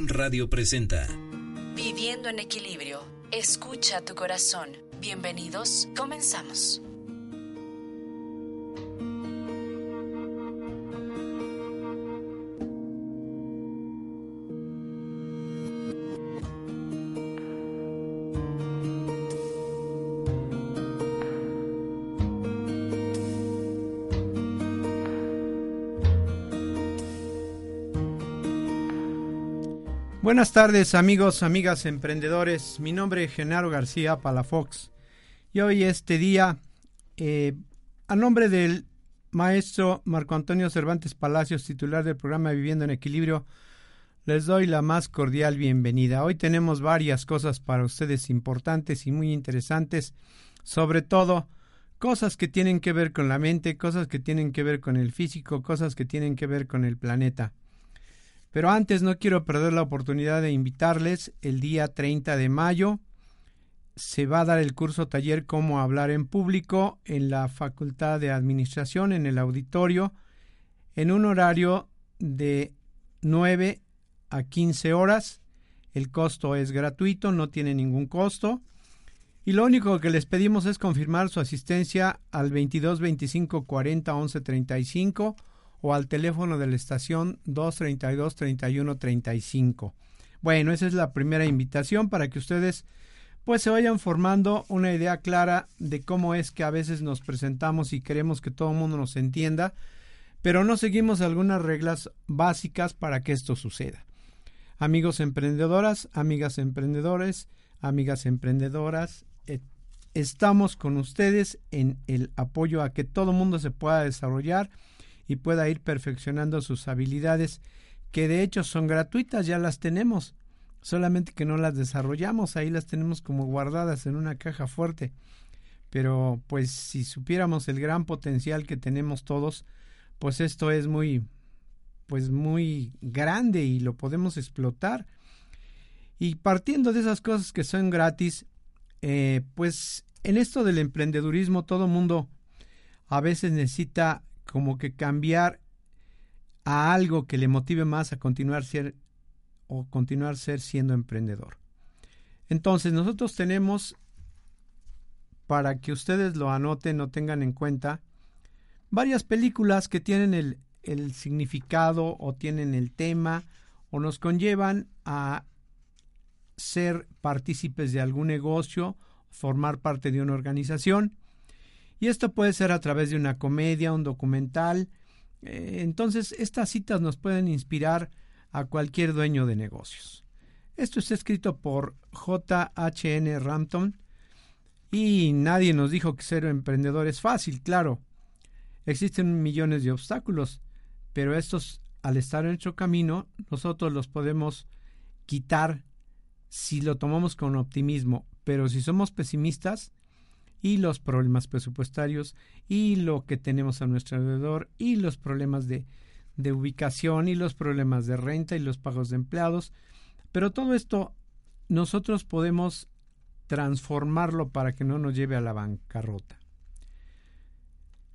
Radio presenta Viviendo en equilibrio. Escucha tu corazón. Bienvenidos. Comenzamos. Buenas tardes amigos, amigas emprendedores. Mi nombre es Genaro García Palafox y hoy este día, eh, a nombre del maestro Marco Antonio Cervantes Palacios, titular del programa Viviendo en Equilibrio, les doy la más cordial bienvenida. Hoy tenemos varias cosas para ustedes importantes y muy interesantes, sobre todo cosas que tienen que ver con la mente, cosas que tienen que ver con el físico, cosas que tienen que ver con el planeta. Pero antes no quiero perder la oportunidad de invitarles el día 30 de mayo. Se va a dar el curso taller Cómo hablar en público en la Facultad de Administración, en el auditorio, en un horario de 9 a 15 horas. El costo es gratuito, no tiene ningún costo. Y lo único que les pedimos es confirmar su asistencia al 22 25 40 11 35 o al teléfono de la estación 232 31 35. Bueno, esa es la primera invitación para que ustedes pues se vayan formando una idea clara de cómo es que a veces nos presentamos y queremos que todo el mundo nos entienda, pero no seguimos algunas reglas básicas para que esto suceda. Amigos emprendedoras, amigas emprendedores, amigas emprendedoras, eh, estamos con ustedes en el apoyo a que todo el mundo se pueda desarrollar y pueda ir perfeccionando sus habilidades, que de hecho son gratuitas, ya las tenemos, solamente que no las desarrollamos, ahí las tenemos como guardadas en una caja fuerte. Pero pues si supiéramos el gran potencial que tenemos todos, pues esto es muy pues muy grande y lo podemos explotar. Y partiendo de esas cosas que son gratis, eh, pues en esto del emprendedurismo todo mundo a veces necesita como que cambiar a algo que le motive más a continuar ser o continuar ser siendo emprendedor. Entonces, nosotros tenemos para que ustedes lo anoten o tengan en cuenta varias películas que tienen el, el significado o tienen el tema o nos conllevan a ser partícipes de algún negocio, formar parte de una organización y esto puede ser a través de una comedia, un documental. Eh, entonces, estas citas nos pueden inspirar a cualquier dueño de negocios. Esto está escrito por J.H.N. Rampton y nadie nos dijo que ser emprendedor es fácil, claro. Existen millones de obstáculos, pero estos, al estar en nuestro camino, nosotros los podemos quitar si lo tomamos con optimismo. Pero si somos pesimistas, y los problemas presupuestarios y lo que tenemos a nuestro alrededor y los problemas de, de ubicación y los problemas de renta y los pagos de empleados. Pero todo esto nosotros podemos transformarlo para que no nos lleve a la bancarrota.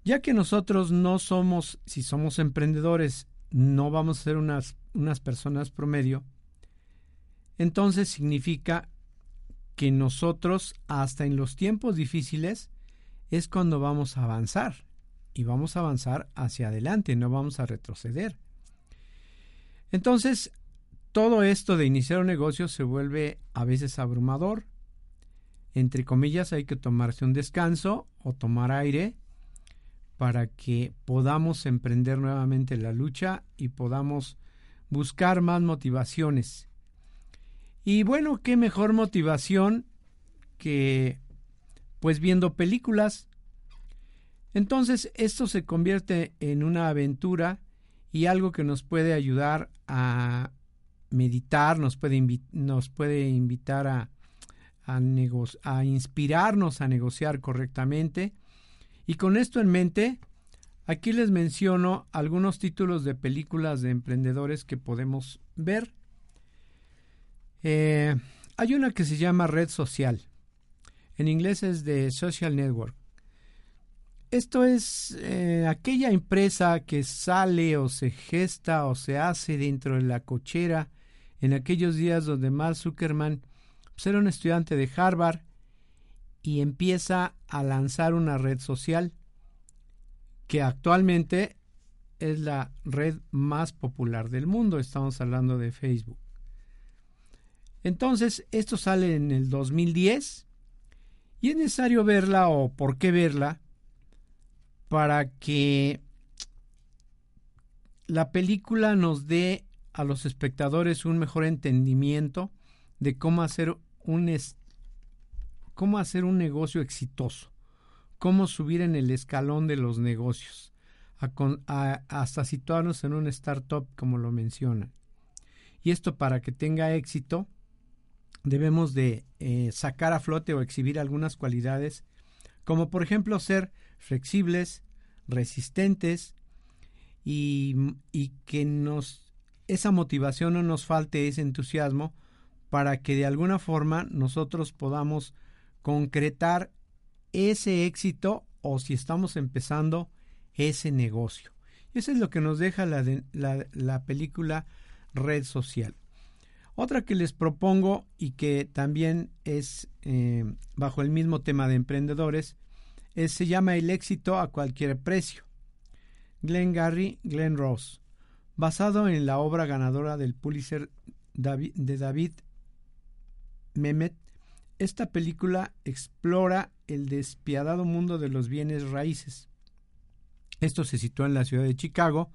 Ya que nosotros no somos, si somos emprendedores, no vamos a ser unas, unas personas promedio, entonces significa que nosotros hasta en los tiempos difíciles es cuando vamos a avanzar y vamos a avanzar hacia adelante, no vamos a retroceder. Entonces, todo esto de iniciar un negocio se vuelve a veces abrumador. Entre comillas, hay que tomarse un descanso o tomar aire para que podamos emprender nuevamente la lucha y podamos buscar más motivaciones y bueno, qué mejor motivación que pues viendo películas. Entonces esto se convierte en una aventura y algo que nos puede ayudar a meditar, nos puede, invitar a, a inspirarnos a negociar correctamente. Y con esto en mente, aquí les menciono algunos títulos de películas de emprendedores que podemos ver. Eh, hay una que se llama red social. En inglés es de social network. Esto es eh, aquella empresa que sale o se gesta o se hace dentro de la cochera en aquellos días donde Mark Zuckerman pues, era un estudiante de Harvard y empieza a lanzar una red social que actualmente es la red más popular del mundo. Estamos hablando de Facebook. Entonces, esto sale en el 2010 y es necesario verla o por qué verla para que la película nos dé a los espectadores un mejor entendimiento de cómo hacer un cómo hacer un negocio exitoso, cómo subir en el escalón de los negocios, hasta situarnos en un startup como lo mencionan. Y esto para que tenga éxito debemos de eh, sacar a flote o exhibir algunas cualidades como por ejemplo ser flexibles, resistentes y, y que nos esa motivación no nos falte ese entusiasmo para que de alguna forma nosotros podamos concretar ese éxito o si estamos empezando ese negocio. Y eso es lo que nos deja la, la, película Red Social. Otra que les propongo y que también es eh, bajo el mismo tema de emprendedores se llama El éxito a cualquier precio. Glenn Gary, Glenn Ross, basado en la obra ganadora del Pulitzer de David Mehmet, esta película explora el despiadado mundo de los bienes raíces. Esto se sitúa en la ciudad de Chicago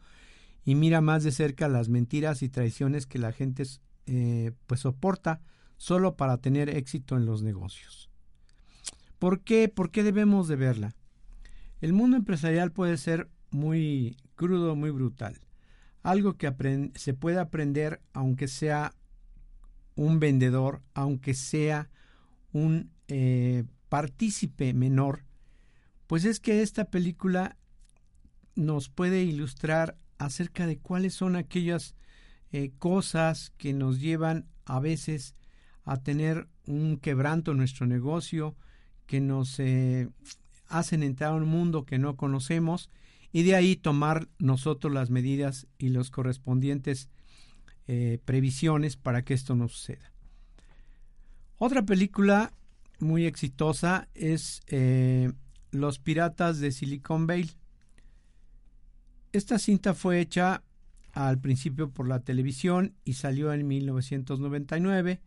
y mira más de cerca las mentiras y traiciones que la gente eh, pues soporta solo para tener éxito en los negocios. ¿Por qué? ¿Por qué debemos de verla? El mundo empresarial puede ser muy crudo, muy brutal. Algo que se puede aprender aunque sea un vendedor, aunque sea un eh, partícipe menor, pues es que esta película nos puede ilustrar acerca de cuáles son aquellas eh, cosas que nos llevan a veces a tener un quebranto en nuestro negocio, que nos eh, hacen entrar a un mundo que no conocemos y de ahí tomar nosotros las medidas y los correspondientes eh, previsiones para que esto no suceda. Otra película muy exitosa es Los Piratas de Silicon Valley. Esta cinta fue hecha al principio por la televisión y salió en 1999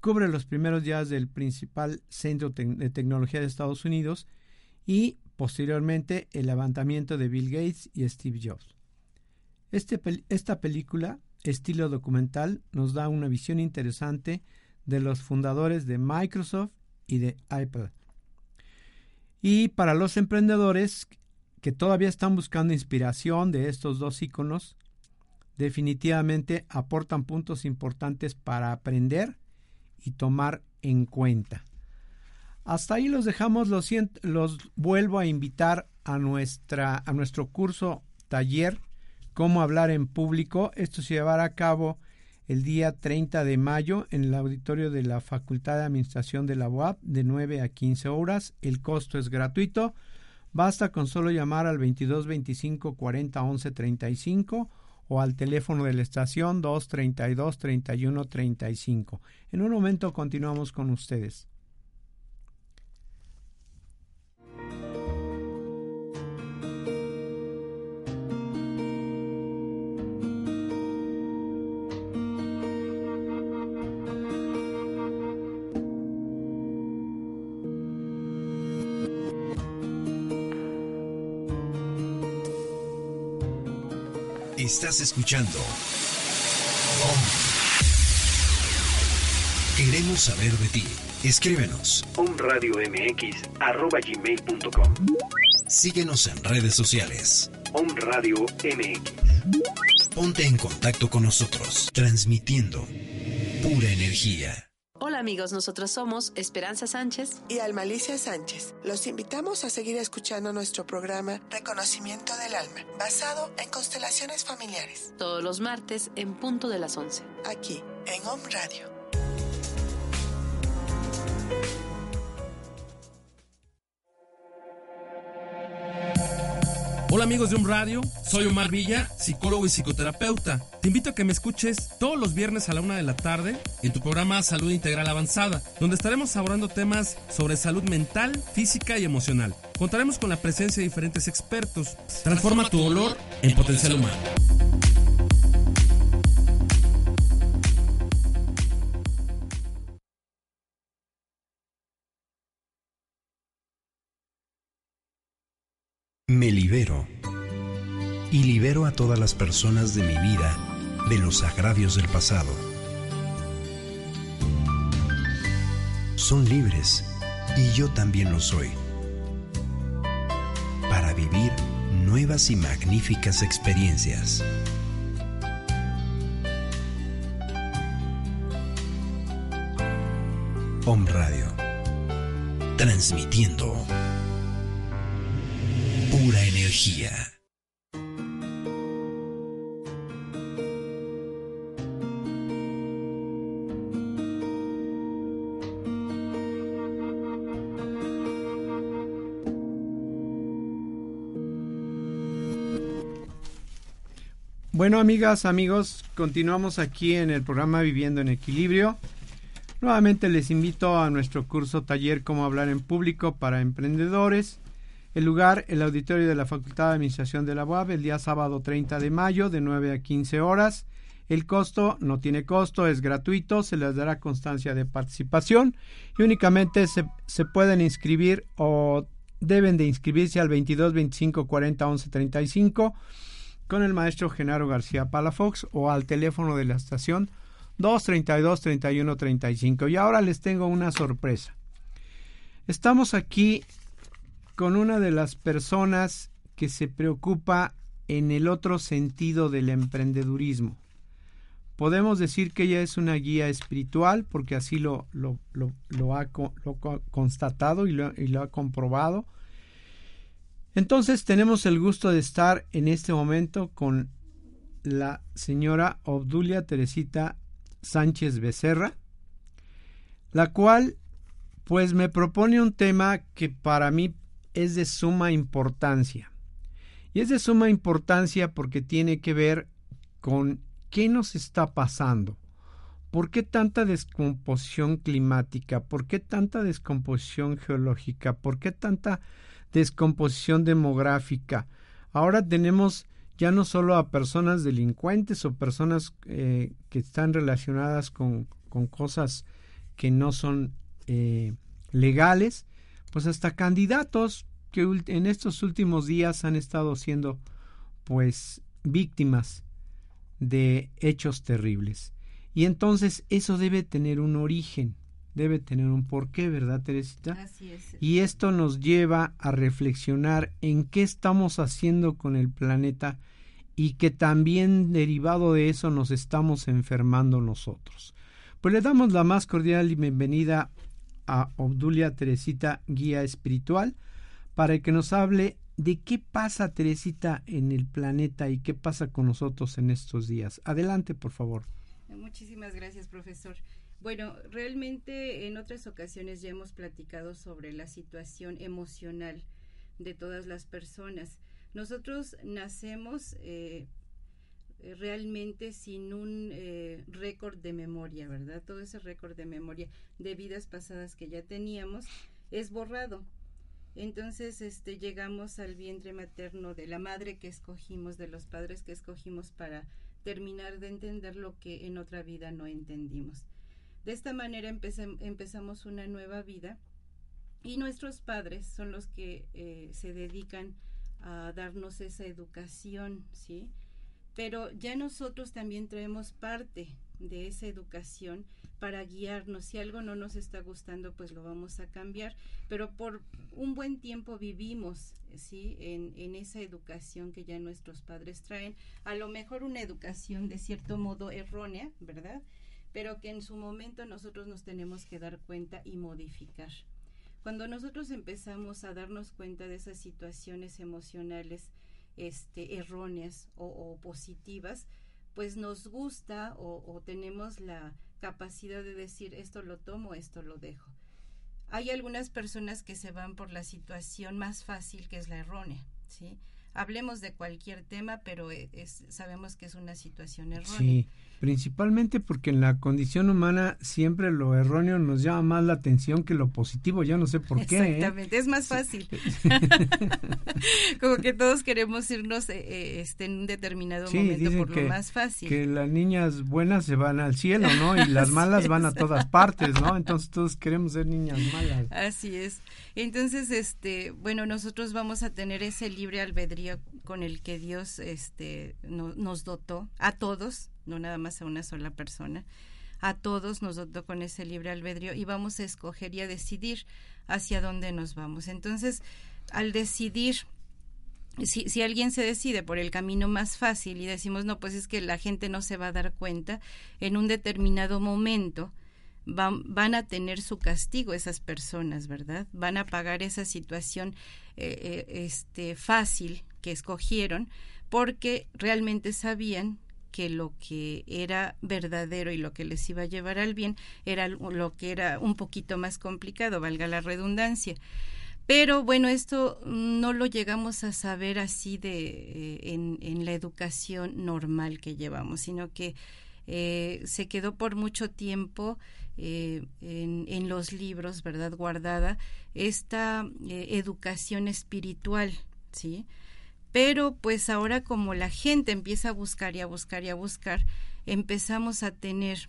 cubre los primeros días del principal centro de tecnología de Estados Unidos y posteriormente el levantamiento de Bill Gates y Steve Jobs. Este, esta película, estilo documental, nos da una visión interesante de los fundadores de Microsoft y de Apple. Y para los emprendedores que todavía están buscando inspiración de estos dos iconos, definitivamente aportan puntos importantes para aprender y tomar en cuenta. Hasta ahí los dejamos, los, vuelvo a invitar a, nuestra, a nuestro curso taller Cómo hablar en público. Esto se llevará a cabo el día 30 de mayo en el auditorio de la Facultad de Administración de la UAP de 9 a 15 horas. El costo es gratuito. Basta con solo llamar al 22 25 40 11 35 o al teléfono de la estación 232 31 35. En un momento continuamos con ustedes. Estás escuchando. Queremos saber de ti. Escríbenos. omradiomx.com Síguenos en redes sociales. Om Radio MX. Ponte en contacto con nosotros, transmitiendo pura energía. Hola amigos, nosotros somos Esperanza Sánchez y Almalicia Sánchez. Los invitamos a seguir escuchando nuestro programa Reconocimiento del Alma, basado en constelaciones familiares. Todos los martes en punto de las 11. Aquí, en Home Radio. Hola amigos de Un Radio, soy Omar Villa, psicólogo y psicoterapeuta. Te invito a que me escuches todos los viernes a la una de la tarde en tu programa Salud Integral Avanzada, donde estaremos abordando temas sobre salud mental, física y emocional. Contaremos con la presencia de diferentes expertos. Transforma tu dolor en potencial humano. Y libero a todas las personas de mi vida de los agravios del pasado. Son libres y yo también lo soy. Para vivir nuevas y magníficas experiencias. Home Radio. Transmitiendo pura energía. Bueno, amigas, amigos, continuamos aquí en el programa Viviendo en Equilibrio. Nuevamente les invito a nuestro curso taller Cómo hablar en público para emprendedores. El lugar, el auditorio de la Facultad de Administración de la UAB, el día sábado 30 de mayo, de 9 a 15 horas. El costo no tiene costo, es gratuito, se les dará constancia de participación y únicamente se, pueden inscribir o deben de inscribirse al 22 25 40 11 35 con el maestro Genaro García Palafox o al teléfono de la estación 232 31 35. Y ahora les tengo una sorpresa. Estamos aquí con una de las personas que se preocupa en el otro sentido del emprendedurismo. Podemos decir que ella es una guía espiritual porque así lo, ha, constatado y lo ha comprobado. Entonces tenemos el gusto de estar en este momento con la señora Obdulia Teresita Sánchez Becerra, la cual pues me propone un tema que para mí es de suma importancia. Y es de suma importancia porque tiene que ver con qué nos está pasando. ¿Por qué tanta descomposición climática? ¿Por qué tanta descomposición geológica? ¿Por qué tanta descomposición demográfica? Ahora tenemos ya no solo a personas delincuentes o personas eh, que están relacionadas con, con, cosas que no son eh, legales, pues hasta candidatos que en estos últimos días han estado siendo pues víctimas de hechos terribles. Y entonces eso debe tener un origen, debe tener un porqué, ¿verdad, Teresita? Así es. Y esto nos lleva a reflexionar en qué estamos haciendo con el planeta y que también derivado de eso nos estamos enfermando nosotros. Pues le damos la más cordial y bienvenida a Obdulia Teresita, guía espiritual, para que nos hable de qué pasa, Teresita, en el planeta y qué pasa con nosotros en estos días. Adelante, por favor. Muchísimas gracias, profesor. Bueno, realmente en otras ocasiones ya hemos platicado sobre la situación emocional de todas las personas. Nosotros nacemos eh, eh, realmente sin un eh, récord de memoria, ¿verdad? Todo ese récord de memoria de vidas pasadas que ya teníamos es borrado. Entonces, este, llegamos al vientre materno de la madre que escogimos, de los padres que escogimos para terminar de entender lo que en otra vida no entendimos. De esta manera empezamos una nueva vida y nuestros padres son los que eh, se dedican a darnos esa educación, ¿sí? pero ya nosotros también traemos parte de esa educación para guiarnos. Si algo no nos está gustando, pues lo vamos a cambiar. Pero por un buen tiempo vivimos, ¿sí? En, en, esa educación que ya nuestros padres traen. A lo mejor una educación de cierto modo errónea, ¿verdad? Pero que en su momento nosotros nos tenemos que dar cuenta y modificar. Cuando nosotros empezamos a darnos cuenta de esas situaciones emocionales, este, erróneas o, positivas, pues nos gusta o, tenemos la capacidad de decir esto lo tomo, esto lo dejo. Hay algunas personas que se van por la situación más fácil que es la errónea, ¿sí? hablemos de cualquier tema, pero e, es, sabemos que es una situación errónea. Sí, principalmente porque en la condición humana siempre lo erróneo nos llama más la atención que lo positivo, yo no sé por qué. ¿eh? Exactamente, es más fácil. Como que todos queremos irnos eh, eh, este, en un determinado momento por lo más fácil. Que las niñas buenas se van al cielo, ¿no? Y las malas van a todas partes, ¿no? Entonces todos queremos ser niñas malas. Así es. Entonces, este, bueno, nosotros vamos a tener ese libre albedrío con el que Dios este, nos dotó a todos, no nada más a una sola persona, a todos nos dotó con ese libre albedrío y vamos a escoger y a decidir hacia dónde nos vamos. Entonces, al decidir si, alguien se decide por el camino más fácil y decimos, no, pues es que la gente no se va a dar cuenta, en un determinado momento van, van a tener su castigo esas personas, ¿verdad? Van a pagar esa situación eh, eh, este, fácil que escogieron porque realmente sabían que lo que era verdadero y lo que les iba a llevar al bien era lo que era un poquito más complicado, valga la redundancia. Pero bueno, esto no lo llegamos a saber así de eh, en, la educación normal que llevamos, sino que eh, se quedó por mucho tiempo eh, en, los libros, ¿verdad? Guardada esta educación espiritual, ¿sí? Pero pues ahora como la gente empieza a buscar y a buscar y a buscar, empezamos a tener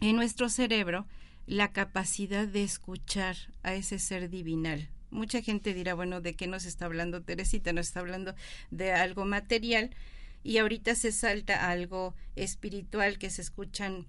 en nuestro cerebro la capacidad de escuchar a ese ser divinal. Mucha gente dirá, bueno, ¿de qué nos está hablando Teresita? Nos está hablando de algo material y ahorita se salta algo espiritual que se escuchan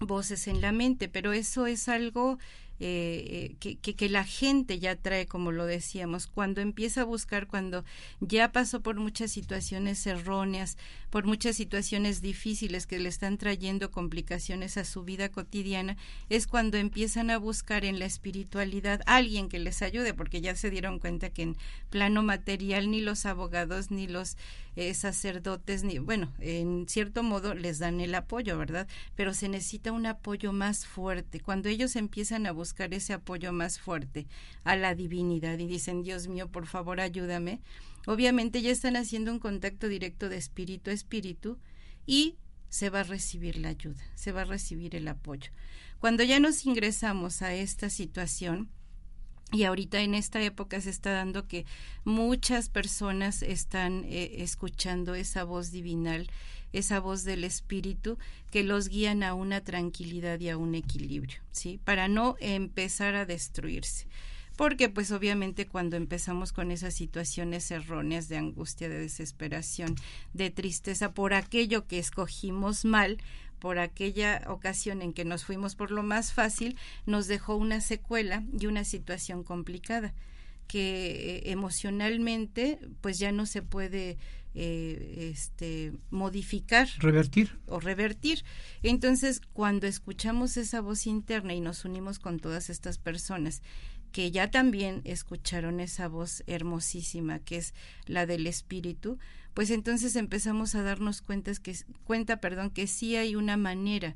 voces en la mente, pero eso es algo eh, que, que, la gente ya trae, como lo decíamos, cuando empieza a buscar, cuando ya pasó por muchas situaciones erróneas, por muchas situaciones difíciles que le están trayendo complicaciones a su vida cotidiana, es cuando empiezan a buscar en la espiritualidad alguien que les ayude, porque ya se dieron cuenta que en plano material ni los abogados ni los eh, sacerdotes, ni, bueno, en cierto modo les dan el apoyo, ¿verdad? Pero se necesita un apoyo más fuerte. Cuando ellos empiezan a buscar ese apoyo más fuerte a la divinidad y dicen, Dios mío, por favor, ayúdame, obviamente ya están haciendo un contacto directo de espíritu a espíritu y se va a recibir la ayuda, se va a recibir el apoyo. Cuando ya nos ingresamos a esta situación, y ahorita en esta época se está dando que muchas personas están eh, escuchando esa voz divinal, esa voz del espíritu que los guían a una tranquilidad y a un equilibrio, ¿sí? Para no empezar a destruirse. Porque pues obviamente cuando empezamos con esas situaciones erróneas de angustia, de desesperación, de tristeza por aquello que escogimos mal, por aquella ocasión en que nos fuimos por lo más fácil, nos dejó una secuela y una situación complicada que eh, emocionalmente pues ya no se puede eh, este modificar revertir o revertir entonces cuando escuchamos esa voz interna y nos unimos con todas estas personas que ya también escucharon esa voz hermosísima que es la del espíritu, pues entonces empezamos a darnos cuenta que, cuenta, perdón, que sí hay una manera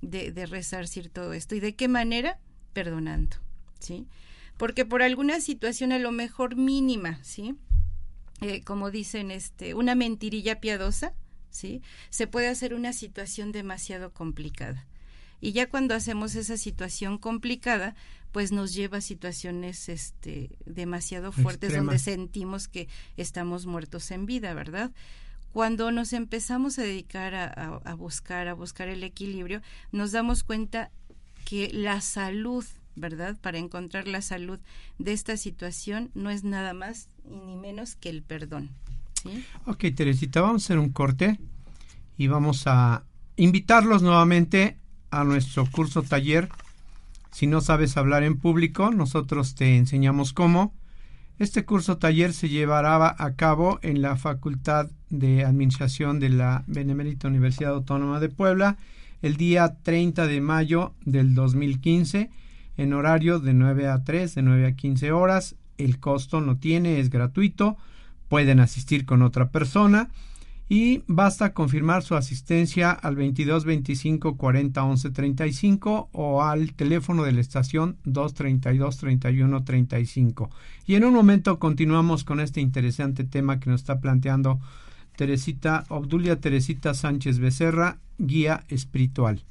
de, de resarcir todo esto. ¿Y de qué manera? Perdonando, ¿sí? Porque por alguna situación a lo mejor mínima, ¿sí? Eh, como dicen, este, una mentirilla piadosa, ¿sí? Se puede hacer una situación demasiado complicada. Y ya cuando hacemos esa situación complicada, pues nos lleva a situaciones este, demasiado fuertes donde sentimos que estamos muertos en vida, ¿verdad? Cuando nos empezamos a dedicar a, a, buscar, a buscar el equilibrio, nos damos cuenta que la salud, ¿verdad? Para encontrar la salud de esta situación no es nada más ni menos que el perdón. ¿sí? Ok, Teresita, vamos a hacer un corte y vamos a invitarlos nuevamente a nuestro curso taller si no sabes hablar en público, nosotros te enseñamos cómo. Este curso taller se llevará a cabo en la Facultad de Administración de la Benemérita Universidad Autónoma de Puebla el día 30 de mayo del 2015 en horario de 9 a 3, de 9 a 15 horas. El costo no tiene, es gratuito. Pueden asistir con otra persona y basta confirmar su asistencia al 22 25 40 11 35 o al teléfono de la estación 232 31 35. Y en un momento continuamos con este interesante tema que nos está planteando Teresita Obdulia Teresita Sánchez Becerra, guía espiritual.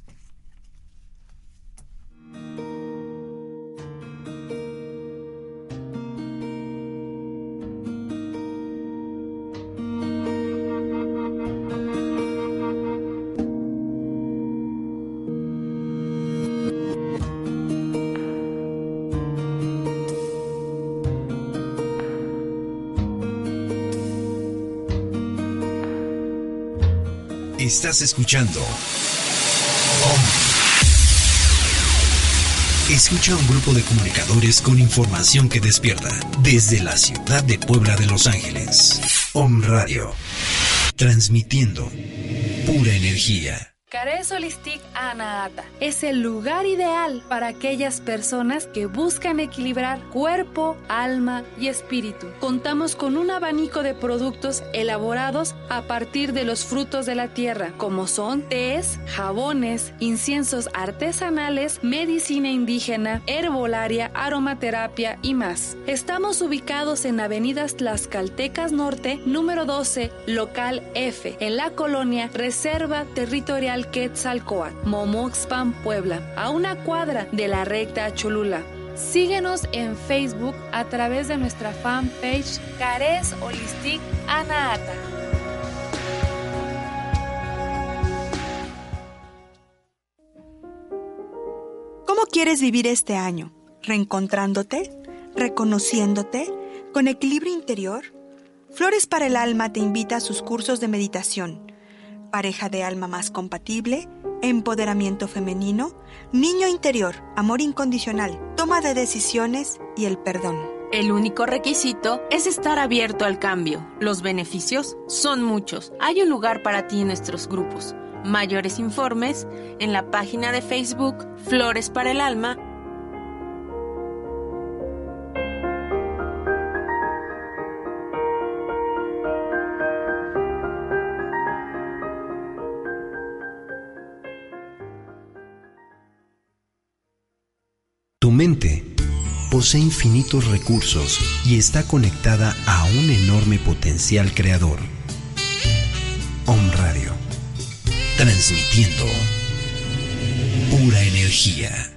Estás escuchando. Escucha un grupo de comunicadores con información que despierta desde la ciudad de Puebla de Los Ángeles. Om Radio. Transmitiendo pura energía. Holistic Anaata es el lugar ideal para aquellas personas que buscan equilibrar cuerpo, alma y espíritu. Contamos con un abanico de productos elaborados a partir de los frutos de la tierra, como son tés, jabones, inciensos artesanales, medicina indígena, herbolaria, aromaterapia y más. Estamos ubicados en Avenidas Tlaxcaltecas Norte, número 12, local F, en la colonia Reserva Territorial Quetzalcoatl, Momoxpan, Puebla, a una cuadra de la recta Cholula. Síguenos en Facebook a través de nuestra fanpage Cares Holistic Anaata. ¿Cómo quieres vivir este año? ¿Reencontrándote? ¿Reconociéndote? ¿Con equilibrio interior? Flores para el Alma te invita a sus cursos de meditación pareja de alma más compatible, empoderamiento femenino, niño interior, amor incondicional, toma de decisiones y el perdón. El único requisito es estar abierto al cambio. Los beneficios son muchos. Hay un lugar para ti en nuestros grupos. Mayores informes en la página de Facebook Flores para el Alma mente posee infinitos recursos y está conectada a un enorme potencial creador. Om Radio, transmitiendo pura energía.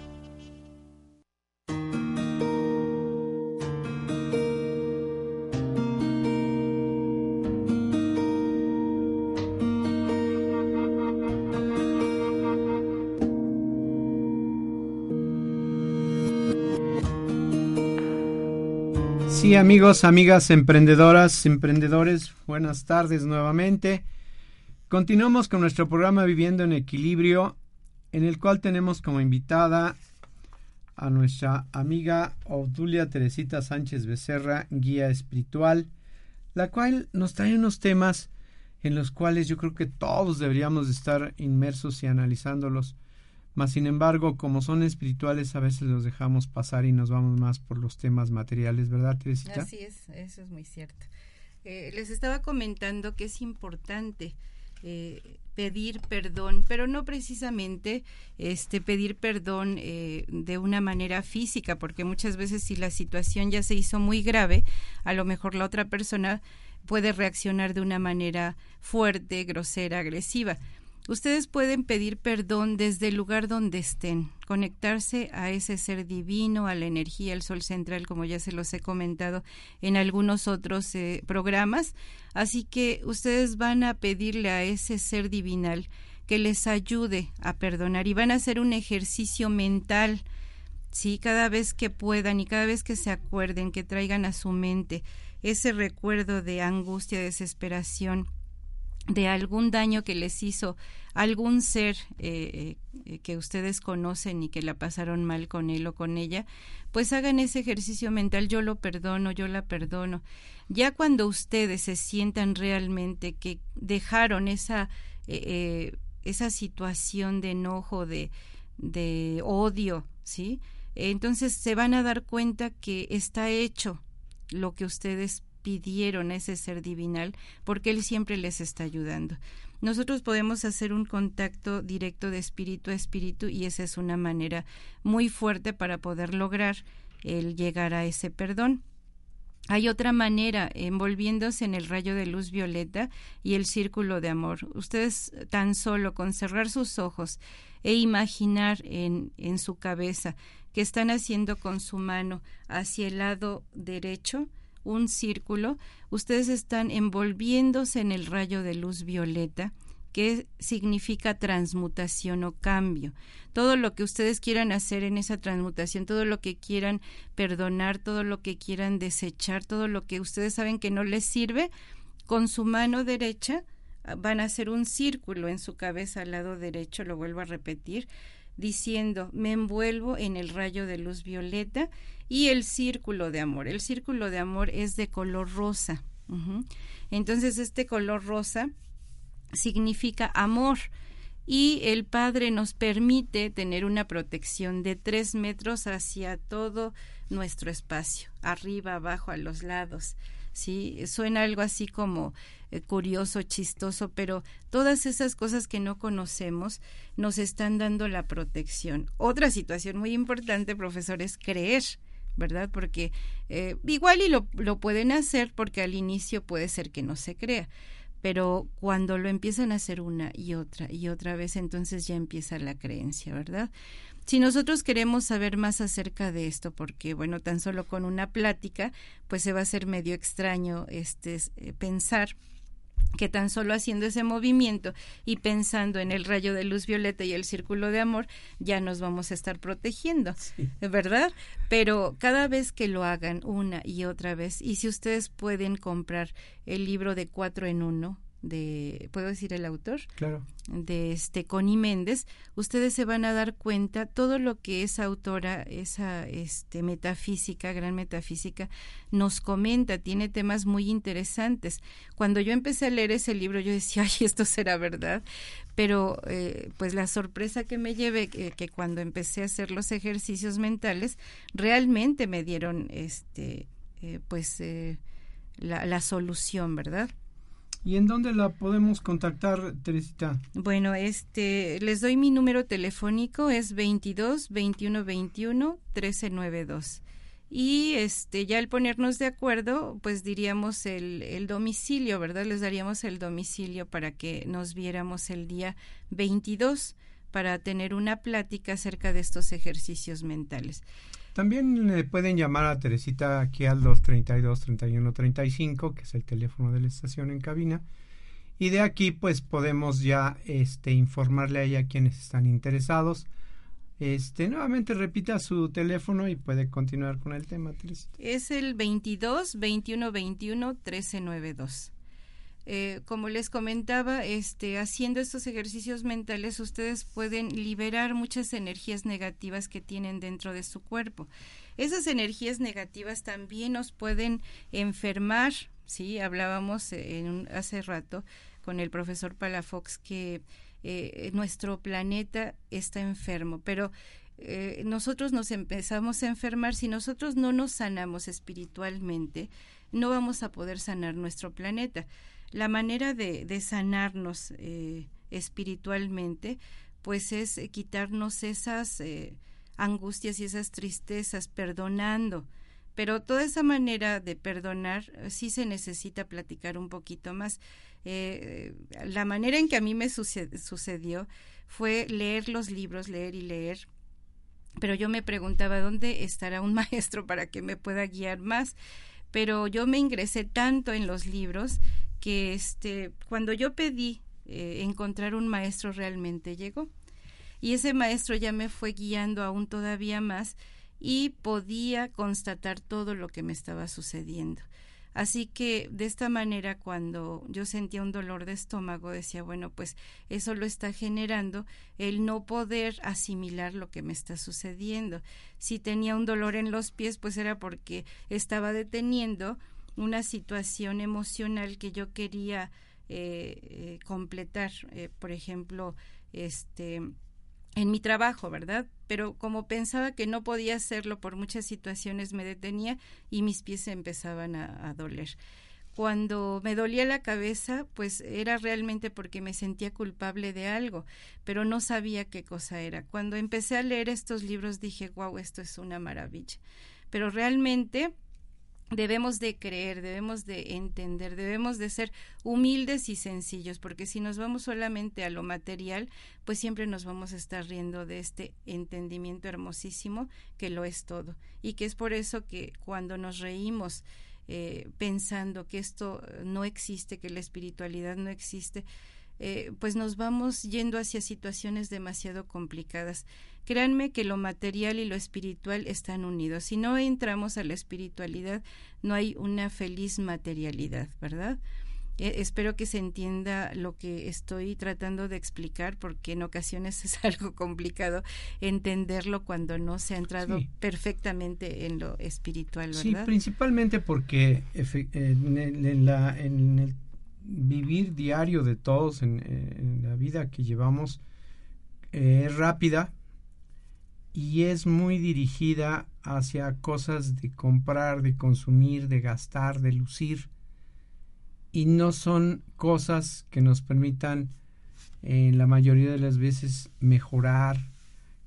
Sí, amigos, amigas emprendedoras, emprendedores, buenas tardes nuevamente. Continuamos con nuestro programa Viviendo en Equilibrio, en el cual tenemos como invitada a nuestra amiga Obdulia Teresita Sánchez Becerra, guía espiritual, la cual nos trae unos temas en los cuales yo creo que todos deberíamos estar inmersos y analizándolos mas sin embargo, como son espirituales, a veces los dejamos pasar y nos vamos más por los temas materiales, ¿verdad, Teresita? Así es, eso es muy cierto. Eh, les estaba comentando que es importante eh, pedir perdón, pero no precisamente este pedir perdón eh, de una manera física, porque muchas veces si la situación ya se hizo muy grave, a lo mejor la otra persona puede reaccionar de una manera fuerte, grosera, agresiva. Ustedes pueden pedir perdón desde el lugar donde estén, conectarse a ese ser divino, a la energía, el sol central, como ya se los he comentado en algunos otros eh, programas. Así que ustedes van a pedirle a ese ser divinal que les ayude a perdonar y van a hacer un ejercicio mental, sí, cada vez que puedan y cada vez que se acuerden, que traigan a su mente ese recuerdo de angustia, desesperación, de algún daño que les hizo algún ser eh, eh, que ustedes conocen y que la pasaron mal con él o con ella, pues hagan ese ejercicio mental, yo lo perdono, yo la perdono. Ya cuando ustedes se sientan realmente que dejaron esa, eh, esa situación de enojo, de, de odio, ¿sí? Entonces se van a dar cuenta que está hecho lo que ustedes pidieron ese ser divinal, porque Él siempre les está ayudando. Nosotros podemos hacer un contacto directo de espíritu a espíritu y esa es una manera muy fuerte para poder lograr el llegar a ese perdón. Hay otra manera, envolviéndose en el rayo de luz violeta y el círculo de amor. Ustedes tan solo con cerrar sus ojos e imaginar en, en su cabeza que están haciendo con su mano hacia el lado derecho un círculo, ustedes están envolviéndose en el rayo de luz violeta que significa transmutación o cambio. Todo lo que ustedes quieran hacer en esa transmutación, todo lo que quieran perdonar, todo lo que quieran desechar, todo lo que ustedes saben que no les sirve, con su mano derecha ah, van a hacer un círculo en su cabeza al lado derecho, lo vuelvo a repetir, diciendo, me envuelvo en el rayo de luz violeta y el círculo de amor. El círculo de amor es de color rosa. Entonces, este color rosa significa amor y el Padre nos permite tener una protección de tres metros hacia todo nuestro espacio, arriba, abajo, a los lados. Sí, suena algo así como eh, curioso, chistoso, pero todas esas cosas que no conocemos nos están dando la protección. Otra situación muy importante, profesor, es creer. ¿Verdad? Porque eh, igual y lo, lo pueden hacer porque al inicio puede ser que no se crea, pero cuando lo empiezan a hacer una y otra y otra vez, entonces ya empieza la creencia, ¿verdad? Si nosotros queremos saber más acerca de esto, porque bueno, tan solo con una plática, pues se va a hacer medio extraño este eh, pensar que tan solo haciendo ese movimiento y pensando en el rayo de luz violeta y el círculo de amor, ya nos vamos a estar protegiendo, ¿verdad? Pero cada vez que lo hagan una y otra vez, y si ustedes pueden comprar el libro de cuatro en uno, de, ¿puedo decir el autor? Claro. De este Connie Méndez, ustedes se van a dar cuenta todo lo que esa autora, esa este metafísica, gran metafísica, nos comenta, tiene temas muy interesantes. Cuando yo empecé a leer ese libro, yo decía, ay, esto será verdad, pero eh, pues la sorpresa que me llevé que, que, cuando empecé a hacer los ejercicios mentales, realmente me dieron este eh, pues eh, la, la solución, ¿verdad? ¿Y en dónde la podemos contactar, Teresita? Bueno, este, les doy mi número telefónico, es 22 21 21 1392. Y este, ya al ponernos de acuerdo, pues diríamos el, el domicilio, ¿verdad? Les daríamos el domicilio para que nos viéramos el día 22 para tener una plática acerca de estos ejercicios mentales. También le pueden llamar a Teresita aquí al 232 31 35, que es el teléfono de la estación en cabina. Y de aquí pues podemos ya este informarle a ella quienes están interesados. Este, nuevamente repita su teléfono y puede continuar con el tema, Teresita. Es el 22 21 21 1392. Eh, como les comentaba, este, haciendo estos ejercicios mentales, ustedes pueden liberar muchas energías negativas que tienen dentro de su cuerpo. Esas energías negativas también nos pueden enfermar, sí, hablábamos en hace rato con el profesor Palafox que eh, nuestro planeta está enfermo, pero eh, nosotros nos empezamos a enfermar, si nosotros no nos sanamos espiritualmente, no vamos a poder sanar nuestro planeta la manera de, sanarnos eh, espiritualmente, pues es eh, quitarnos esas eh, angustias y esas tristezas, perdonando. Pero toda esa manera de perdonar sí se necesita platicar un poquito más. la manera en que a mí me sucedió fue leer los libros, leer y leer, pero yo me preguntaba dónde estará un maestro para que me pueda guiar más. Pero yo me ingresé tanto en los libros que este, cuando yo pedí eh, encontrar un maestro realmente llegó. Y ese maestro ya me fue guiando aún todavía más y podía constatar todo lo que me estaba sucediendo. Así que de esta manera cuando yo sentía un dolor de estómago decía, bueno, pues eso lo está generando el no poder asimilar lo que me está sucediendo. Si tenía un dolor en los pies, pues era porque estaba deteniendo una situación emocional que yo quería eh, eh, completar, eh, por ejemplo, este en mi trabajo, ¿verdad? Pero como pensaba que no podía hacerlo por muchas situaciones, me detenía y mis pies empezaban a, a doler. Cuando me dolía la cabeza, pues era realmente porque me sentía culpable de algo, pero no sabía qué cosa era. Cuando empecé a leer estos libros dije, wow, esto es una maravilla. Pero realmente debemos de creer, debemos de entender, debemos de ser humildes y sencillos, porque si nos vamos solamente a lo material, pues siempre nos vamos a estar riendo de este entendimiento hermosísimo que lo es todo. Y que es por eso que cuando nos reímos eh, pensando que esto no existe, que la espiritualidad no existe, eh, pues nos vamos yendo hacia situaciones demasiado complicadas. Créanme que lo material y lo espiritual están unidos. Si no entramos a la espiritualidad, no hay una feliz materialidad, ¿verdad? Eh, espero que se entienda lo que estoy tratando de explicar porque en ocasiones es algo complicado entenderlo cuando no se ha entrado perfectamente en lo espiritual, ¿verdad? Sí, principalmente porque en el, vivir diario de todos, en, la vida que llevamos, eh, es rápida, y es muy dirigida hacia cosas de comprar, de consumir, de gastar, de lucir. Y no son cosas que nos permitan en la mayoría de las veces mejorar,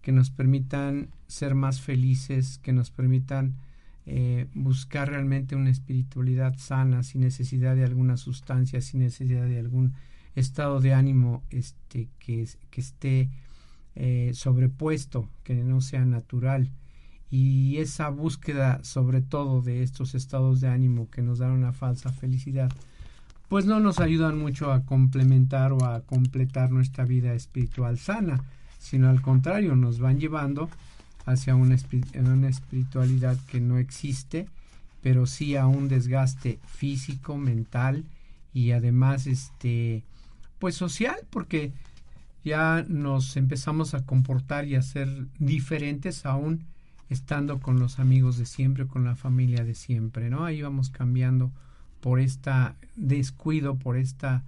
que nos permitan ser más felices, que nos permitan eh, buscar realmente una espiritualidad sana, sin necesidad de alguna sustancia, sin necesidad de algún estado de ánimo este, que, que esté eh, sobrepuesto, que no sea natural. Y esa búsqueda sobre todo de estos estados de ánimo que nos dan una falsa felicidad, pues no nos ayudan mucho a complementar o a completar nuestra vida espiritual sana, sino al contrario, nos van llevando hacia una, espiritualidad que no existe, pero sí a un desgaste físico, mental y además este pues social, porque ya nos empezamos a comportar y a ser diferentes aún estando con los amigos de siempre, con la familia de siempre, ¿no? Ahí vamos cambiando por esta descuido, por esta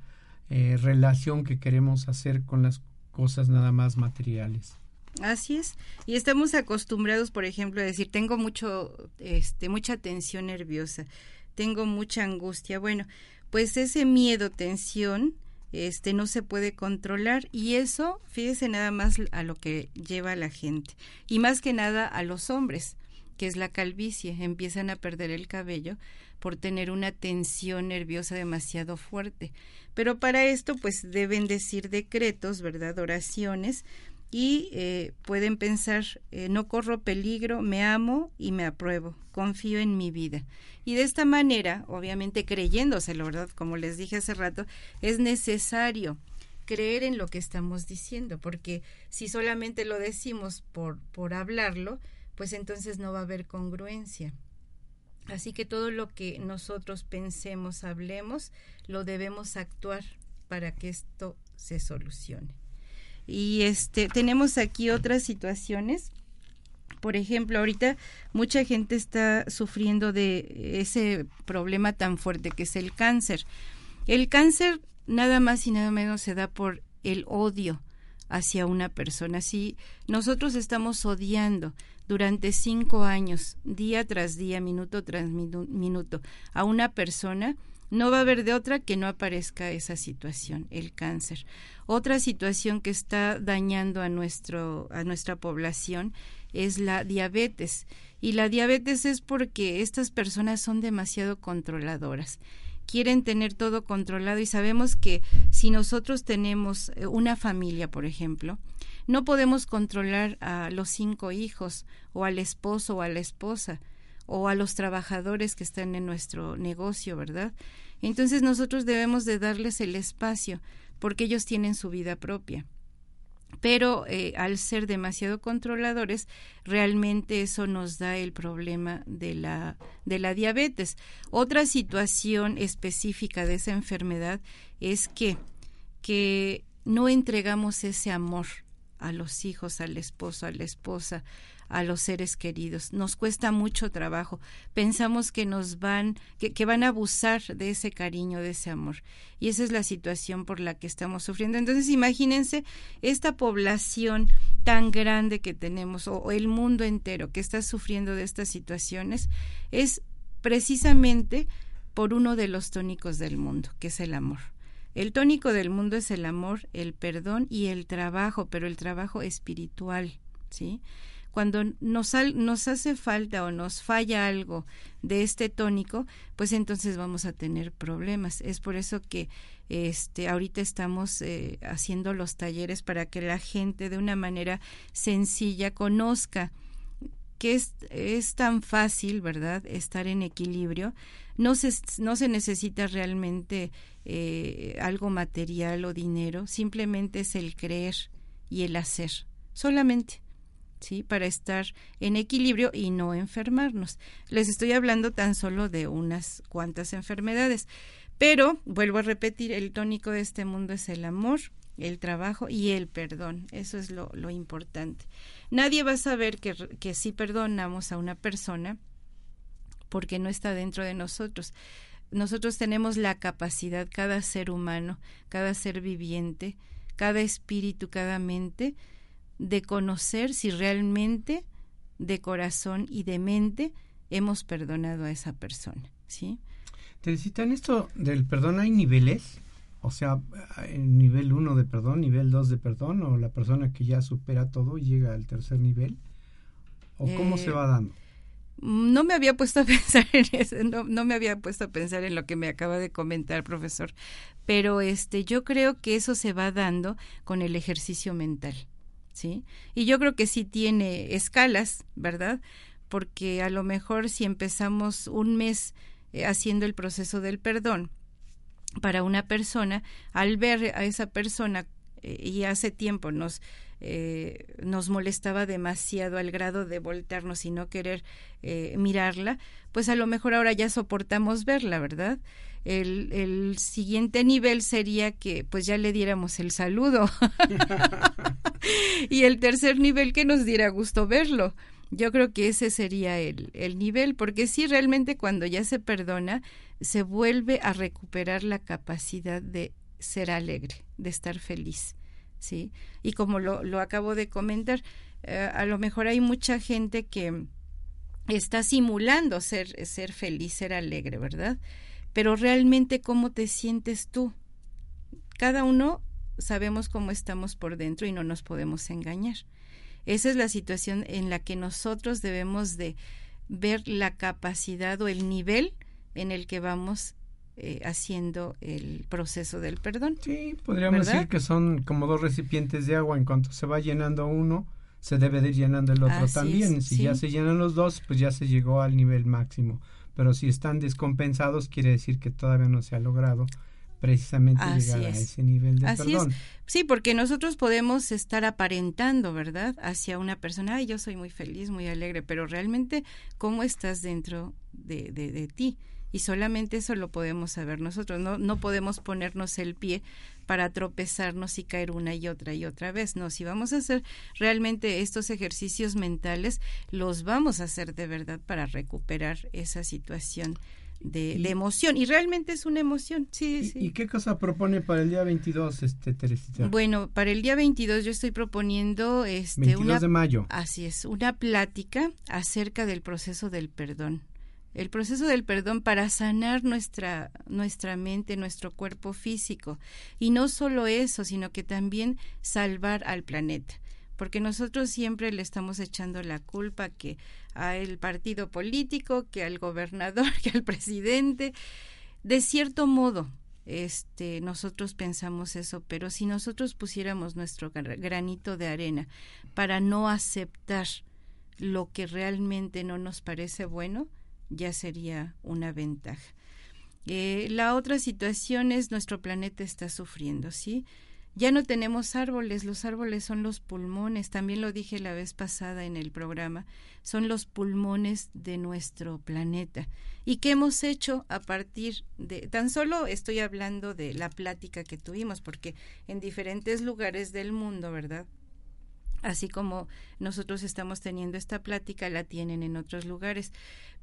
eh, relación que queremos hacer con las cosas nada más materiales. Así es. Y estamos acostumbrados, por ejemplo, a decir, tengo mucho, este, mucha tensión nerviosa, tengo mucha angustia. Bueno, pues ese miedo, tensión, este no se puede controlar y eso fíjese nada más a lo que lleva a la gente y más que nada a los hombres que es la calvicie empiezan a perder el cabello por tener una tensión nerviosa demasiado fuerte pero para esto pues deben decir decretos verdad oraciones y eh, pueden pensar, eh, no corro peligro, me amo y me apruebo, confío en mi vida. Y de esta manera, obviamente creyéndoselo, ¿verdad? Como les dije hace rato, es necesario creer en lo que estamos diciendo, porque si solamente lo decimos por, por hablarlo, pues entonces no va a haber congruencia. Así que todo lo que nosotros pensemos, hablemos, lo debemos actuar para que esto se solucione. Y este tenemos aquí otras situaciones. Por ejemplo, ahorita mucha gente está sufriendo de ese problema tan fuerte que es el cáncer. El cáncer nada más y nada menos se da por el odio hacia una persona. Si nosotros estamos odiando durante cinco años, día tras día, minuto tras minuto, a una persona, no va a haber de otra que no aparezca esa situación, el cáncer. Otra situación que está dañando a, nuestro, a nuestra población es la diabetes. Y la diabetes es porque estas personas son demasiado controladoras quieren tener todo controlado y sabemos que si nosotros tenemos eh, una familia, por ejemplo, no podemos controlar a los cinco hijos o al esposo o a la esposa o a los trabajadores que están en nuestro negocio, ¿verdad? Entonces nosotros debemos de darles el espacio porque ellos tienen su vida propia. Pero eh, al ser demasiado controladores, realmente eso nos da el problema de la, de la diabetes. Otra situación específica de esa enfermedad es que, que no entregamos ese amor a los hijos, al esposo, a la esposa, a los seres queridos. Nos cuesta mucho trabajo. Pensamos que nos van, que, van a abusar de ese cariño, de ese amor. Y esa es la situación por la que estamos sufriendo. Entonces, imagínense esta población tan grande que tenemos, o el mundo entero que está sufriendo de estas situaciones, es precisamente por uno de los tónicos del mundo, que es el amor. El tónico del mundo es el amor, el perdón y el trabajo, pero el trabajo espiritual, ¿sí? Cuando nos, nos hace falta o nos falla algo de este tónico, pues entonces vamos a tener problemas. Es por eso que este, ahorita estamos eh, haciendo los talleres para que la gente de una manera sencilla conozca que es, es tan fácil, ¿verdad?, estar en equilibrio. No se, no se necesita realmente eh, algo material o dinero, simplemente es el creer y el hacer, solamente. ¿sí? Para estar en equilibrio y no enfermarnos. Les estoy hablando tan solo de unas cuantas enfermedades. Pero, vuelvo a repetir, el tónico de este mundo es el amor, el trabajo y el perdón. Eso es lo, lo importante. Nadie va a saber que, que si perdonamos a una persona porque no está dentro de nosotros. Nosotros tenemos la capacidad, cada ser humano, cada ser viviente, cada espíritu, cada mente, de conocer si realmente de corazón y de mente hemos perdonado a esa persona, ¿sí? Teresita, en esto del perdón hay niveles, o sea, nivel 1 de perdón, nivel 2 de perdón, o la persona que ya supera todo y llega al tercer nivel, o cómo se Eh, va dando. No me había puesto a pensar en eso, no, no me había puesto a pensar en lo que me acaba de comentar, profesor. Pero este, yo creo que eso se va dando con el ejercicio mental, ¿sí? Y yo creo que sí tiene escalas, ¿verdad? Porque a lo mejor si empezamos un mes eh, haciendo el proceso del perdón para una persona, al ver a esa persona eh, y hace tiempo nos eh, nos molestaba demasiado al grado de voltearnos y no querer eh, mirarla, pues a lo mejor ahora ya soportamos verla, ¿verdad? El, el siguiente nivel sería que pues ya le diéramos el saludo. y el tercer nivel que nos diera gusto verlo. Yo creo que ese sería el, el nivel, porque sí, realmente cuando ya se perdona, se vuelve a recuperar la capacidad de ser alegre, de estar feliz. ¿Sí? Y como lo, lo acabo de comentar, eh, a lo mejor hay mucha gente que está simulando ser, ser feliz, ser alegre, ¿verdad? Pero realmente, ¿cómo te sientes tú? Cada uno sabemos cómo estamos por dentro y no nos podemos engañar. Esa es la situación en la que nosotros debemos de ver la capacidad o el nivel en el que vamos eh, haciendo el proceso del perdón. Sí, podríamos ¿verdad? decir que son como dos recipientes de agua. En cuanto se va llenando uno, se debe de ir llenando el otro Así también. es, si sí. ya se llenan los dos, pues ya se llegó al nivel máximo. Pero si están descompensados, quiere decir que todavía no se ha logrado precisamente Así llegar a es. ese nivel de Así perdón. es. Sí, porque nosotros podemos estar aparentando, ¿verdad? Hacia una persona, ay, yo soy muy feliz, muy alegre, pero realmente, ¿cómo estás dentro de, de, de ti? Y solamente eso lo podemos saber nosotros. No, no podemos ponernos el pie para tropezarnos y caer una y otra y otra vez. No, si vamos a hacer realmente estos ejercicios mentales, los vamos a hacer de verdad para recuperar esa situación de, Y- de emoción. Y realmente es una emoción, sí, ¿Y, sí. y qué cosa propone para el día 22, este, Teresita? Bueno, para el día 22 yo estoy proponiendo este 22 una de mayo. así es, una plática acerca del proceso del perdón. El proceso del perdón para sanar nuestra nuestra mente, nuestro cuerpo físico y no solo eso, sino que también salvar al planeta. Porque nosotros siempre le estamos echando la culpa que al partido político, que al gobernador, que al presidente. De cierto modo, este, nosotros pensamos eso, pero si nosotros pusiéramos nuestro gra- granito de arena para no aceptar lo que realmente no nos parece bueno, ya sería una ventaja. Eh, la otra situación es nuestro planeta está sufriendo, ¿sí? Ya no tenemos árboles, los árboles son los pulmones, también lo dije la vez pasada en el programa, son los pulmones de nuestro planeta. ¿Y qué hemos hecho a partir de, tan solo estoy hablando de la plática que tuvimos, porque en diferentes lugares del mundo, ¿verdad? así como nosotros estamos teniendo esta plática, la tienen en otros lugares.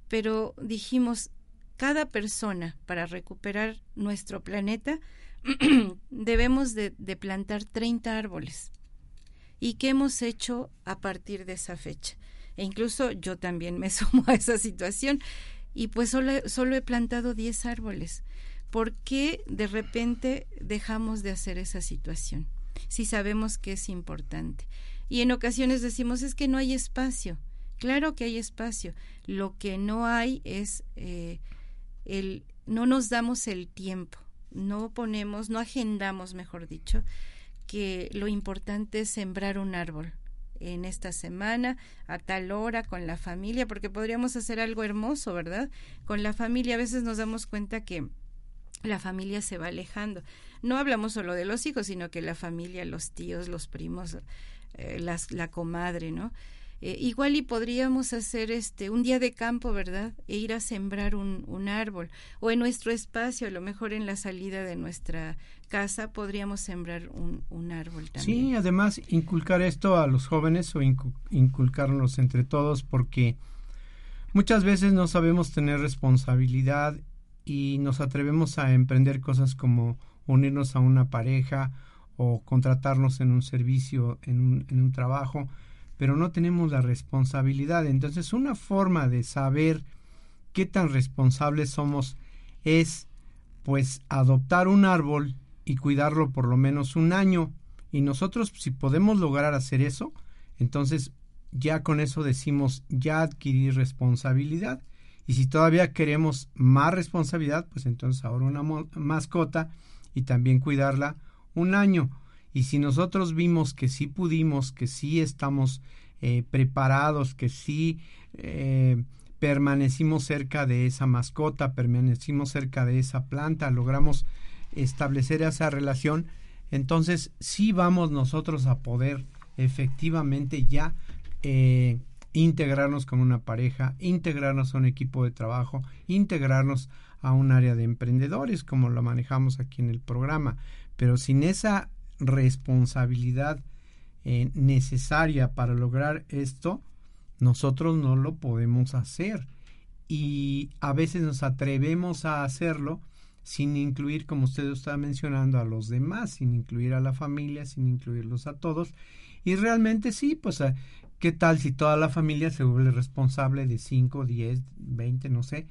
Pero dijimos, cada persona, para recuperar nuestro planeta, debemos de, plantar 30 árboles. ¿Y qué hemos hecho a partir de esa fecha? E incluso yo también me sumo a esa situación y pues solo, solo he plantado 10 árboles. ¿Por qué de repente dejamos de hacer esa situación? Si sabemos que es importante. Y en ocasiones decimos es que no hay espacio. Claro que hay espacio. Lo que no hay es eh, el no nos damos el tiempo, no ponemos, no agendamos, mejor dicho, que lo importante es sembrar un árbol en esta semana, a tal hora, con la familia, porque podríamos hacer algo hermoso, ¿verdad? Con la familia a veces nos damos cuenta que la familia se va alejando. No hablamos solo de los hijos, sino que la familia, los tíos, los primos, eh, las, la comadre, ¿no? Eh, igual y podríamos hacer este un día de campo, ¿verdad? E ir a sembrar un, un, árbol. O en nuestro espacio, a lo mejor en la salida de nuestra casa, podríamos sembrar un, un árbol también. Sí, además inculcar esto a los jóvenes o inculcarnos entre todos porque muchas veces no sabemos tener responsabilidad y nos atrevemos a emprender cosas como unirnos a una pareja o contratarnos en un servicio, en un, en un trabajo, pero no tenemos la responsabilidad. Entonces, una forma de saber qué tan responsables somos es pues adoptar un árbol y cuidarlo por lo menos un año. Y nosotros si podemos lograr hacer eso, entonces ya con eso decimos ya adquirir responsabilidad. Y si todavía queremos más responsabilidad, pues entonces ahora una mascota y también cuidarla un año. Y si nosotros vimos que sí pudimos, que sí estamos eh, preparados, que sí eh, permanecimos cerca de esa mascota, permanecimos cerca de esa planta, logramos establecer esa relación, entonces sí vamos nosotros a poder efectivamente ya eh, integrarnos con una pareja, integrarnos a un equipo de trabajo, integrarnos a un área de emprendedores, como lo manejamos aquí en el programa. Pero sin esa responsabilidad eh, necesaria para lograr esto, nosotros no lo podemos hacer. Y a veces nos atrevemos a hacerlo sin incluir, como usted está mencionando, a los demás, sin incluir a la familia, sin incluirlos a todos. Y realmente sí, pues, eh, ¿qué tal si toda la familia se vuelve responsable de 5, 10, 20, no sé,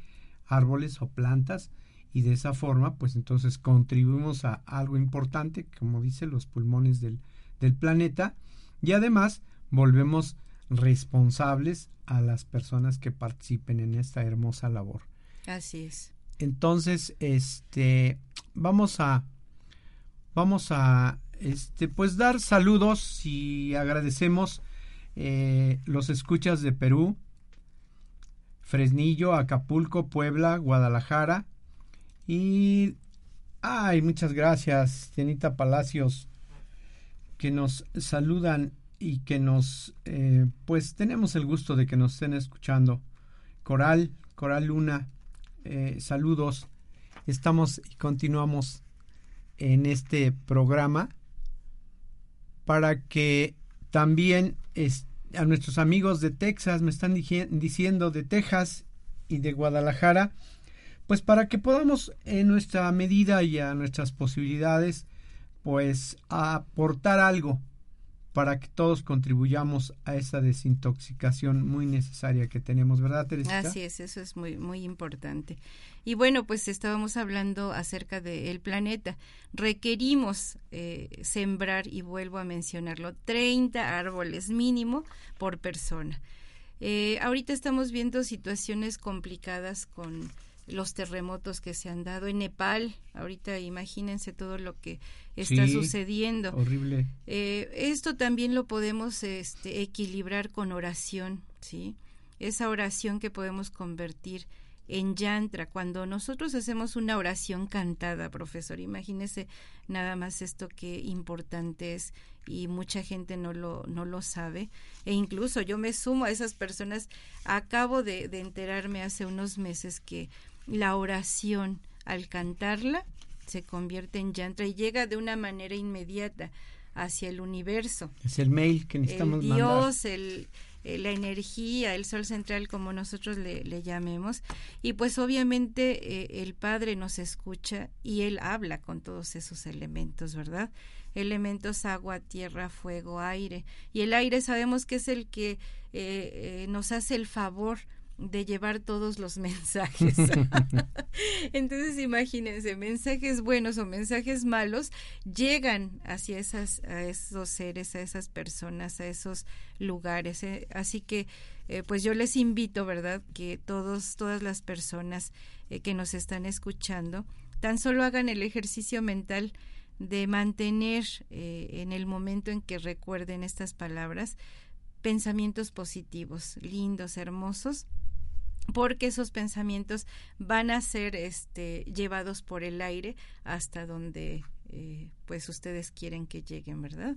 árboles o plantas? Y de esa forma, pues entonces contribuimos a algo importante, como dice, los pulmones del, del planeta. Y además volvemos responsables a las personas que participen en esta hermosa labor. Así es. Entonces, este, vamos a, vamos a, este, pues dar saludos y agradecemos eh, los escuchas de Perú, Fresnillo, Acapulco, Puebla, Guadalajara y, ay, muchas gracias, Tianita Palacios, que nos saludan y que nos, eh, pues tenemos el gusto de que nos estén escuchando. Coral, Coral Luna, eh, saludos. Estamos y continuamos en este programa para que también a nuestros amigos de Texas, me están diciendo de Texas y de Guadalajara, pues para que podamos en nuestra medida y a nuestras posibilidades, pues aportar algo para que todos contribuyamos a esa desintoxicación muy necesaria que tenemos, ¿verdad, Teresa? Así es, eso es muy, muy importante. Y bueno, pues estábamos hablando acerca del planeta. Requerimos eh, sembrar, y vuelvo a mencionarlo, 30 árboles mínimo por persona. Eh, ahorita estamos viendo situaciones complicadas con los terremotos que se han dado en Nepal. Ahorita imagínense todo lo que está sucediendo. Horrible. Eh, esto también lo podemos este, equilibrar con oración, ¿sí? Esa oración que podemos convertir en yantra. Cuando nosotros hacemos una oración cantada, profesor, imagínese nada más esto que importante es y mucha gente no lo, no lo sabe. E incluso yo me sumo a esas personas. Acabo de, de enterarme hace unos meses que la oración al cantarla se convierte en yantra y llega de una manera inmediata hacia el universo. Es el mail que necesitamos el Dios, el eh, la energía, el sol central, como nosotros le, llamemos. Y pues obviamente eh, el Padre nos escucha y Él habla con todos esos elementos, ¿verdad? Elementos agua, tierra, fuego, aire. Y el aire sabemos que es el que eh, nos hace el favor de llevar todos los mensajes. Entonces imagínense, mensajes buenos o mensajes malos llegan hacia esas, a esos seres, a esas personas, a esos lugares. ¿eh? Así que eh, pues yo les invito, ¿verdad?, que todos, todas las personas eh, que nos están escuchando, tan solo hagan el ejercicio mental de mantener en el momento en que recuerden estas palabras pensamientos positivos, lindos, hermosos, porque esos pensamientos van a ser este, llevados por el aire hasta donde eh, pues ustedes quieren que lleguen, ¿verdad?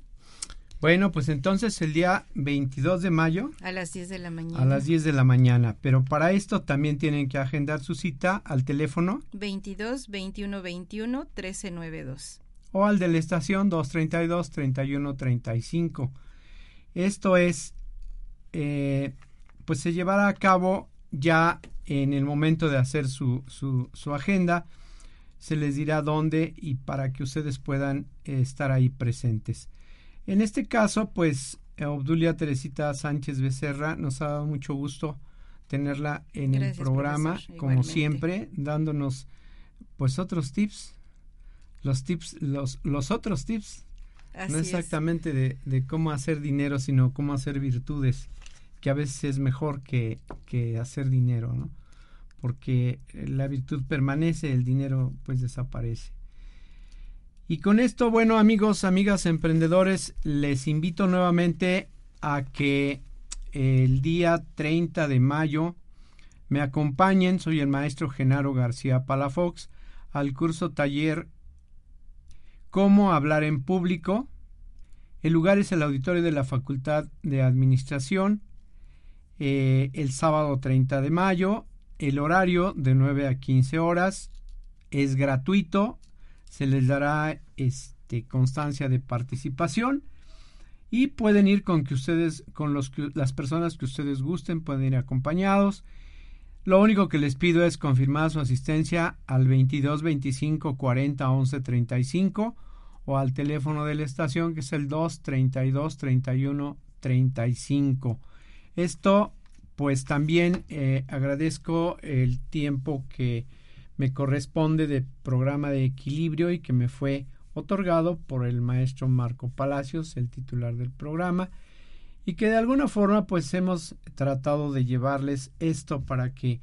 Bueno, pues entonces el día 22 de mayo. A las 10 de la mañana. A las 10 de la mañana. Pero para esto también tienen que agendar su cita al teléfono. 22 21 21 13 92. O al de la estación 232 31 35. Esto es, eh, pues se llevará a cabo ya en el momento de hacer su, su, agenda, se les dirá dónde y para que ustedes puedan eh, estar ahí presentes. En este caso, pues Obdulia Teresita Sánchez Becerra nos ha dado mucho gusto tenerla en el programa, como siempre, dándonos pues otros tips, los tips, los, los otros tips, no exactamente de, de, cómo hacer dinero, sino cómo hacer virtudes que a veces es mejor que, que hacer dinero, ¿no? Porque la virtud permanece, el dinero pues desaparece. Y con esto, bueno amigos, amigas emprendedores, les invito nuevamente a que el día 30 de mayo me acompañen, soy el maestro Genaro García Palafox, al curso taller Cómo hablar en público. El lugar es el auditorio de la Facultad de Administración eh, el sábado 30 de mayo. El horario de 9 a 15 horas es gratuito. Se les dará este, constancia de participación y pueden ir con que ustedes, con los las personas que ustedes gusten, pueden ir acompañados. Lo único que les pido es confirmar su asistencia al 22 25 40 11 35 o al teléfono de la estación que es el 2 32 31 35. Esto, pues también eh, agradezco el tiempo que me corresponde de programa de equilibrio y que me fue otorgado por el maestro Marco Palacios, el titular del programa, y que de alguna forma pues hemos tratado de llevarles esto para que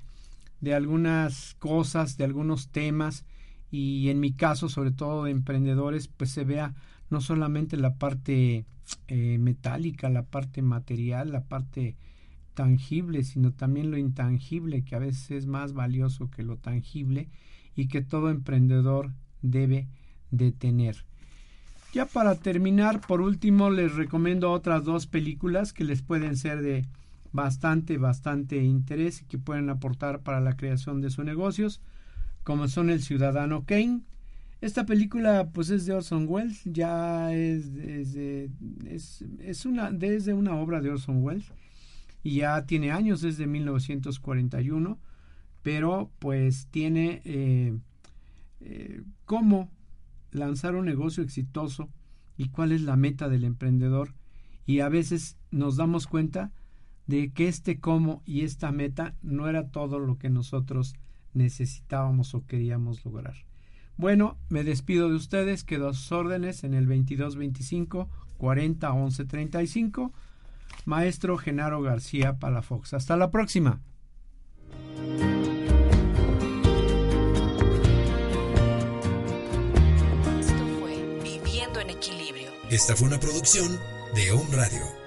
de algunas cosas, de algunos temas y en mi caso sobre todo de emprendedores pues se vea no solamente la parte eh, metálica, la parte material, la parte tangible, sino también lo intangible, que a veces es más valioso que lo tangible y que todo emprendedor debe de tener. Ya para terminar, por último, les recomiendo otras dos películas que les pueden ser de bastante, bastante interés y que pueden aportar para la creación de sus negocios, como son El Ciudadano Kane, esta película pues es de Orson Welles, ya es, es, una, desde una obra de Orson Welles y ya tiene años, desde 1941, pero pues tiene eh, eh, cómo lanzar un negocio exitoso y cuál es la meta del emprendedor y a veces nos damos cuenta de que este cómo y esta meta no era todo lo que nosotros necesitábamos o queríamos lograr. Bueno, me despido de ustedes, quedo a sus órdenes en el 2225 40 11 35. Maestro Genaro García Palafox. Hasta la próxima. Esto fue Viviendo en Equilibrio. Esta fue una producción de Home Radio.